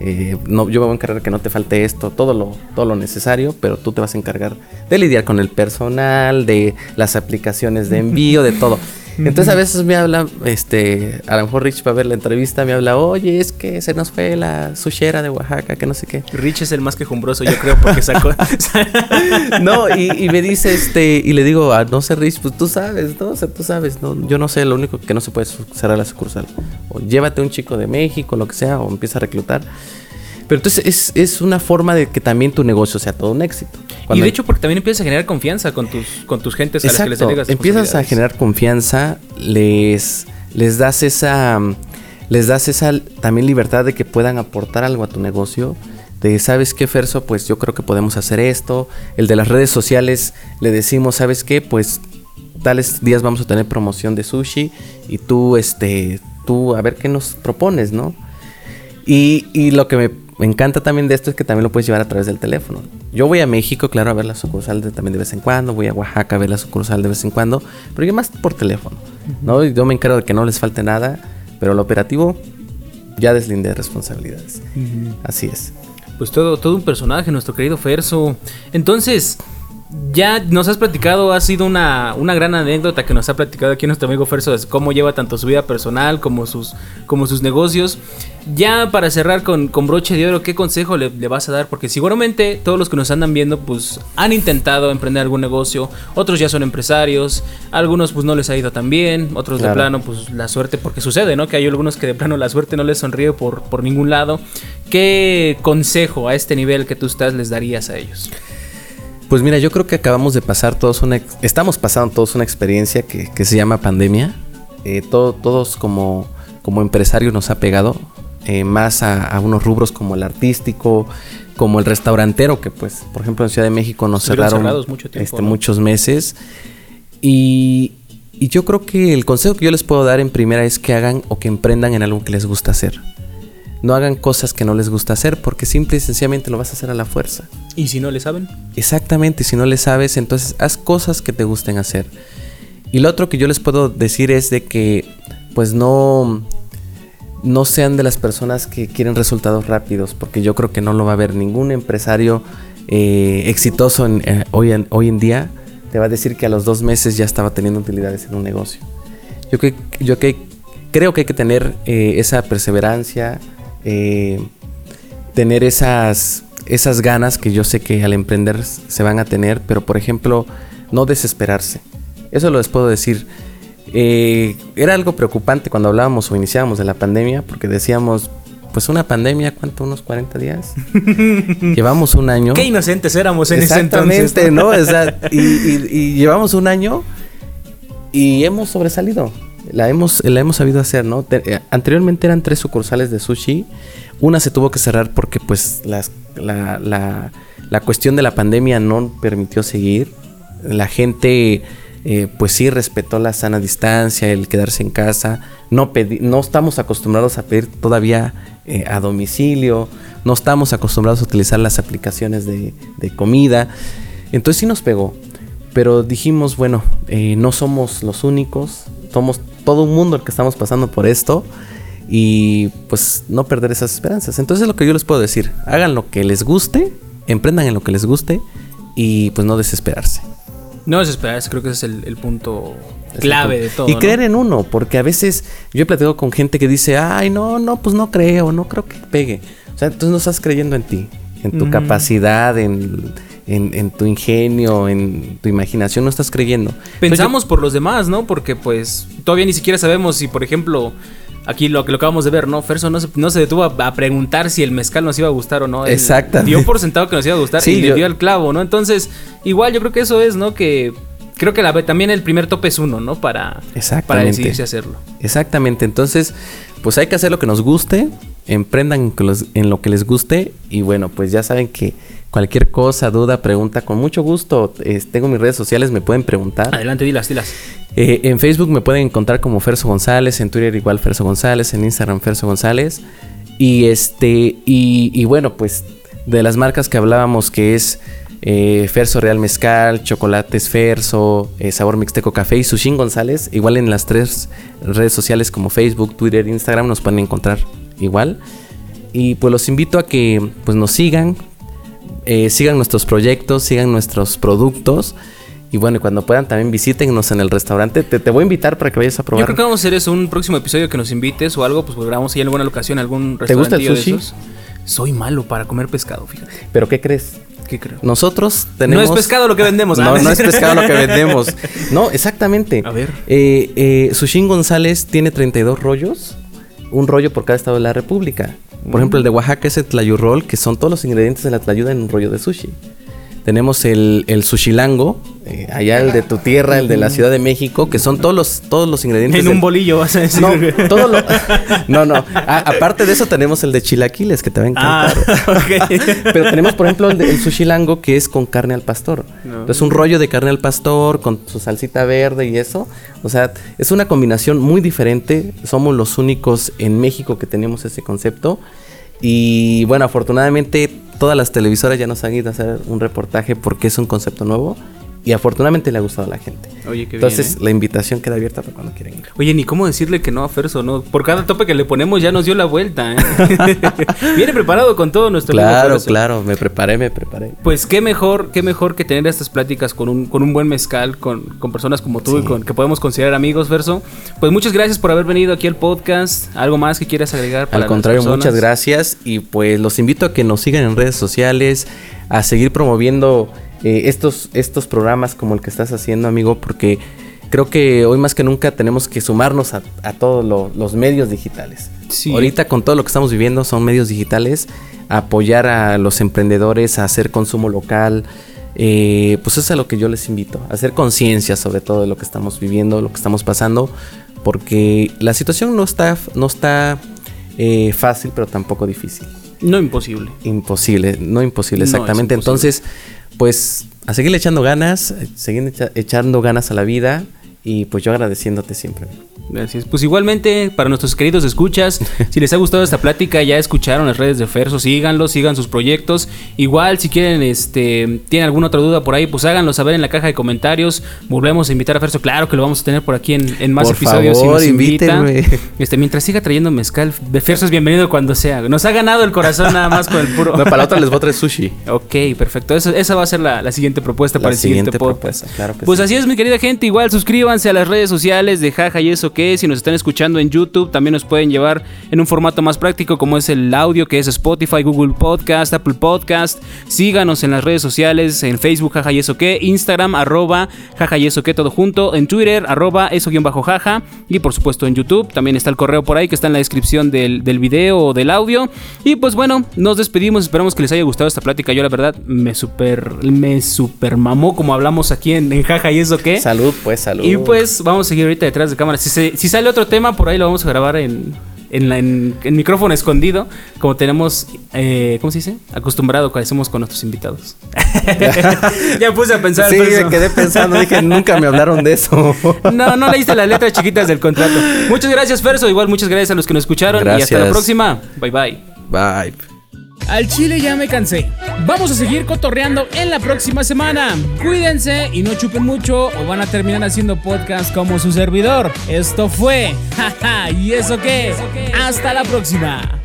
Eh, no, yo me voy a encargar que no te falte esto, todo lo, todo lo necesario, pero tú te vas a encargar de lidiar con el personal, de las aplicaciones de envío, de todo. Entonces a veces me habla, este, a lo mejor Rich para ver la entrevista me habla, oye, es que se nos fue la sushera de Oaxaca, que no sé qué. Rich es el más quejumbroso, yo creo, porque sacó. no, y, me dice, este, y le digo, ah, no sé, Rich, pues tú sabes, ¿no? O sea, tú sabes, no, yo no sé, lo único que no se puede cerrar la sucursal. O llévate un chico de México, lo que sea, o empieza a reclutar. Pero entonces es, una forma de que también tu negocio sea todo un éxito. Y de hecho porque también empiezas a generar confianza con tus, con tus gentes a las que les Empiezas a generar confianza, les, les das esa les das esa también libertad de que puedan aportar algo a tu negocio. De, ¿sabes qué, Ferso? Pues yo creo que podemos hacer esto. El de las redes sociales le decimos, ¿sabes qué? Pues tales días vamos a tener promoción de sushi y tú, este, tú, a ver qué nos propones, ¿no? Y, y lo que me encanta también de esto es que también lo puedes llevar a través del teléfono. Yo voy a México, claro, a ver la sucursal también de vez en cuando, voy a Oaxaca a ver la sucursal de vez en cuando, pero yo más por teléfono, ¿no? Yo me encargo de que no les falte nada, pero lo operativo ya deslindé responsabilidades. Así es. Pues todo, todo un personaje, nuestro querido Ferso. Entonces, ya nos has platicado, ha sido una, una, gran anécdota que nos ha platicado aquí nuestro amigo Ferso de cómo lleva tanto su vida personal como sus, como sus negocios. Ya para cerrar con, con broche de oro, ¿qué consejo le, vas a dar? Porque seguramente todos los que nos andan viendo pues han intentado emprender algún negocio, otros ya son empresarios, algunos pues no les ha ido tan bien, otros de plano pues la suerte, porque sucede, ¿no? Que hay algunos que de plano la suerte no les sonríe por, por ningún lado. ¿Qué consejo a este nivel que tú estás les darías a ellos? Pues mira, yo creo que acabamos de pasar todos una... Estamos pasando todos una experiencia que, se llama pandemia. Eh, todos como, como empresarios nos ha pegado. Eh, más a, unos rubros como el artístico, como el restaurantero, que pues, por ejemplo, en Ciudad de México nos cerraron este, muchos meses. Y, y yo creo que el consejo que yo les puedo dar en primera es que hagan o que emprendan en algo que les gusta hacer. No hagan cosas que no les gusta hacer porque simple y sencillamente lo vas a hacer a la fuerza. ¿Y si no le saben? Exactamente, si no le sabes, entonces haz cosas que te gusten hacer. Y lo otro que yo les puedo decir es de que pues no no sean de las personas que quieren resultados rápidos, porque yo creo que no lo va a haber ningún empresario eh, exitoso eh, hoy, en, hoy en día te va a decir que a los dos meses ya estaba teniendo utilidades en un negocio. Yo, que, yo que, creo que hay que tener eh, esa perseverancia, tener esas, esas ganas que yo sé que al emprender se van a tener, pero por ejemplo, no desesperarse. Eso lo les puedo decir. Eh, era algo preocupante cuando hablábamos o iniciábamos de la pandemia, porque decíamos, pues una pandemia, ¿cuánto? ¿Unos 40 días? llevamos un año. Qué inocentes éramos en ese entonces. ¿no? y, llevamos un año y hemos sobresalido. La hemos, la hemos sabido hacer, ¿no? Eh, anteriormente eran tres sucursales de sushi. Una se tuvo que cerrar porque pues las, la, la, la cuestión de la pandemia no permitió seguir. La gente eh, pues sí respetó la sana distancia, el quedarse en casa. No, no estamos acostumbrados a pedir todavía eh, a domicilio, no estamos acostumbrados a utilizar las aplicaciones de, comida. Entonces sí nos pegó. Pero dijimos, bueno, no somos los únicos, somos todo un mundo el que estamos pasando por esto y pues no perder esas esperanzas. Entonces lo que yo les puedo decir, hagan lo que les guste, emprendan en lo que les guste y pues no desesperarse. No desesperarse, creo que ese es el, punto clave de todo. Y creer en uno, porque a veces yo he platicado con gente que dice, ay, no, no, pues no creo, no creo que pegue. O sea, entonces no estás creyendo en ti, en tu capacidad, en, en, tu ingenio, en tu imaginación, no estás creyendo. Pensamos por los demás, ¿no? Porque pues todavía ni siquiera sabemos si, por ejemplo, aquí lo que lo acabamos de ver, ¿no? Ferso no se, no se detuvo a, preguntar si el mezcal nos iba a gustar o no. Exacto. Dio por sentado que nos iba a gustar y le dio el clavo, ¿no? Entonces, igual yo creo que eso es, ¿no? Que creo que la, también el primer tope es uno, ¿no? Para, para decidirse hacerlo. Exactamente. Entonces, pues hay que hacer lo que nos guste, emprendan en lo que les guste y bueno, pues ya saben que cualquier cosa, duda, pregunta, con mucho gusto. tengo mis redes sociales, me pueden preguntar. Adelante, dilas, dilas. Eh, en Facebook me pueden encontrar como Ferso González, en Twitter igual Ferso González, en Instagram Ferso González. Y este, y, bueno, pues de las marcas que hablábamos que es eh, Ferso Real Mezcal, Chocolates Ferso, eh, Sabor Mixteco Café y Sushin González, igual en las tres redes sociales como Facebook, Twitter, Instagram nos pueden encontrar igual. Y pues los invito a que pues nos sigan, sigan nuestros proyectos, sigan nuestros productos Y bueno, cuando puedan también visítenos en el restaurante. Te, voy a invitar para que vayas a probar. Yo creo que vamos a hacer eso, un próximo episodio que nos invites o algo, pues volvamos a ir en alguna ocasión a algún restaurante. ¿Te gusta el sushi? Soy malo para comer pescado, fíjate. ¿Pero qué crees? ¿Qué creo? Nosotros tenemos... No es pescado lo que vendemos. No, no es pescado lo que vendemos. No, exactamente. A ver. Eh, eh, Sushin González tiene 32 rollos. Un rollo por cada estado de la República. Por ejemplo, el de Oaxaca es el tlayurrol, que son todos los ingredientes de la tlayuda en un rollo de sushi. Tenemos el, el sushilango, eh, allá el de tu tierra, el de la Ciudad de México, que son todos los, todos los ingredientes. En un bolillo vas a decir. No, todo lo... no, no. aparte de eso tenemos el de chilaquiles, que te va a encantar. Ah, Pero tenemos, por ejemplo, el, de, el sushilango, que es con carne al pastor. Es un rollo de carne al pastor, con su salsita verde y eso. O sea, es una combinación muy diferente. Somos los únicos en México que tenemos ese concepto. Y bueno, afortunadamente todas las televisoras ya nos han ido a hacer un reportaje porque es un concepto nuevo y afortunadamente le ha gustado a la gente. Oye, qué Entonces, bien, ¿eh? la invitación queda abierta para cuando quieran ir. Oye, ni cómo decirle que no a Ferso, ¿no? Por cada tope que le ponemos ya nos dio la vuelta. ¿eh? Viene preparado con todo nuestro Claro, claro, me preparé, me preparé. Pues qué mejor, qué mejor que tener estas pláticas con un, con un buen mezcal, con, con personas como tú y con que podemos considerar amigos, Verso. Pues muchas gracias por haber venido aquí al podcast. ¿Algo más que quieras agregar? Para al contrario, muchas gracias. Y pues los invito a que nos sigan en redes sociales, a seguir promoviendo eh, estos, estos programas como el que estás haciendo, amigo, porque creo que hoy más que nunca tenemos que sumarnos a, todos los medios digitales. Ahorita con todo lo que estamos viviendo son medios digitales, apoyar a los emprendedores a hacer consumo local. Eh, pues eso es a lo que yo les invito, a hacer conciencia sobre todo de lo que estamos viviendo, lo que estamos pasando, porque la situación no está, no está eh, fácil, pero tampoco difícil. No imposible. Imposible, no imposible, exactamente. Entonces, pues a seguirle echando ganas, seguir echando ganas a la vida y pues yo agradeciéndote siempre. Gracias. Pues igualmente, para nuestros queridos escuchas, si les ha gustado esta plática, ya escucharon las redes de Ferso, síganlo, sigan sus proyectos. Igual, si quieren, este, tienen alguna otra duda por ahí, pues háganlo saber en la caja de comentarios. Volvemos a invitar a Ferso, claro que lo vamos a tener por aquí en, más episodios. Favor, si nos Este, mientras siga trayendo mezcal, Ferso es bienvenido cuando sea. Nos ha ganado el corazón nada más con el puro. para la otra les voy a traer sushi. Ok, perfecto. esa va a ser la, siguiente propuesta para el siguiente, podcast. Claro pues así es, mi querida gente. Igual suscríbanse a las redes sociales de Jaja y eso que si nos están escuchando en YouTube también nos pueden llevar en un formato más práctico como es el audio que es Spotify, Google Podcast, Apple Podcast. Síganos en las redes sociales, en Facebook Jaja y eso que, Instagram arroba Jaja y eso que todo junto, en Twitter arroba eso guion bajo Jaja y por supuesto en YouTube también está el correo por ahí que está en la descripción del, del video o del audio. Y pues bueno, nos despedimos, esperamos que les haya gustado esta plática. Yo la verdad me super, me super mamó como hablamos aquí en, en Jaja y eso que. Salud, pues salud. Y pues vamos a seguir ahorita detrás de cámara. Si, si sale otro tema, por ahí lo vamos a grabar en, en, micrófono escondido, como tenemos, eh, ¿cómo se dice? Acostumbrado que hacemos con nuestros invitados. ya puse a pensar. Sí, me quedé pensando, dije, nunca me hablaron de eso. no, no leíste las letras chiquitas del contrato. Muchas gracias, Ferso. Igual muchas gracias a los que nos escucharon. Y hasta la próxima. Bye, bye. Bye. Al chile ya me cansé. Vamos a seguir cotorreando en la próxima semana. Cuídense y no chupen mucho o van a terminar haciendo podcast como su servidor. Esto fue. ¿Y eso qué? Hasta la próxima.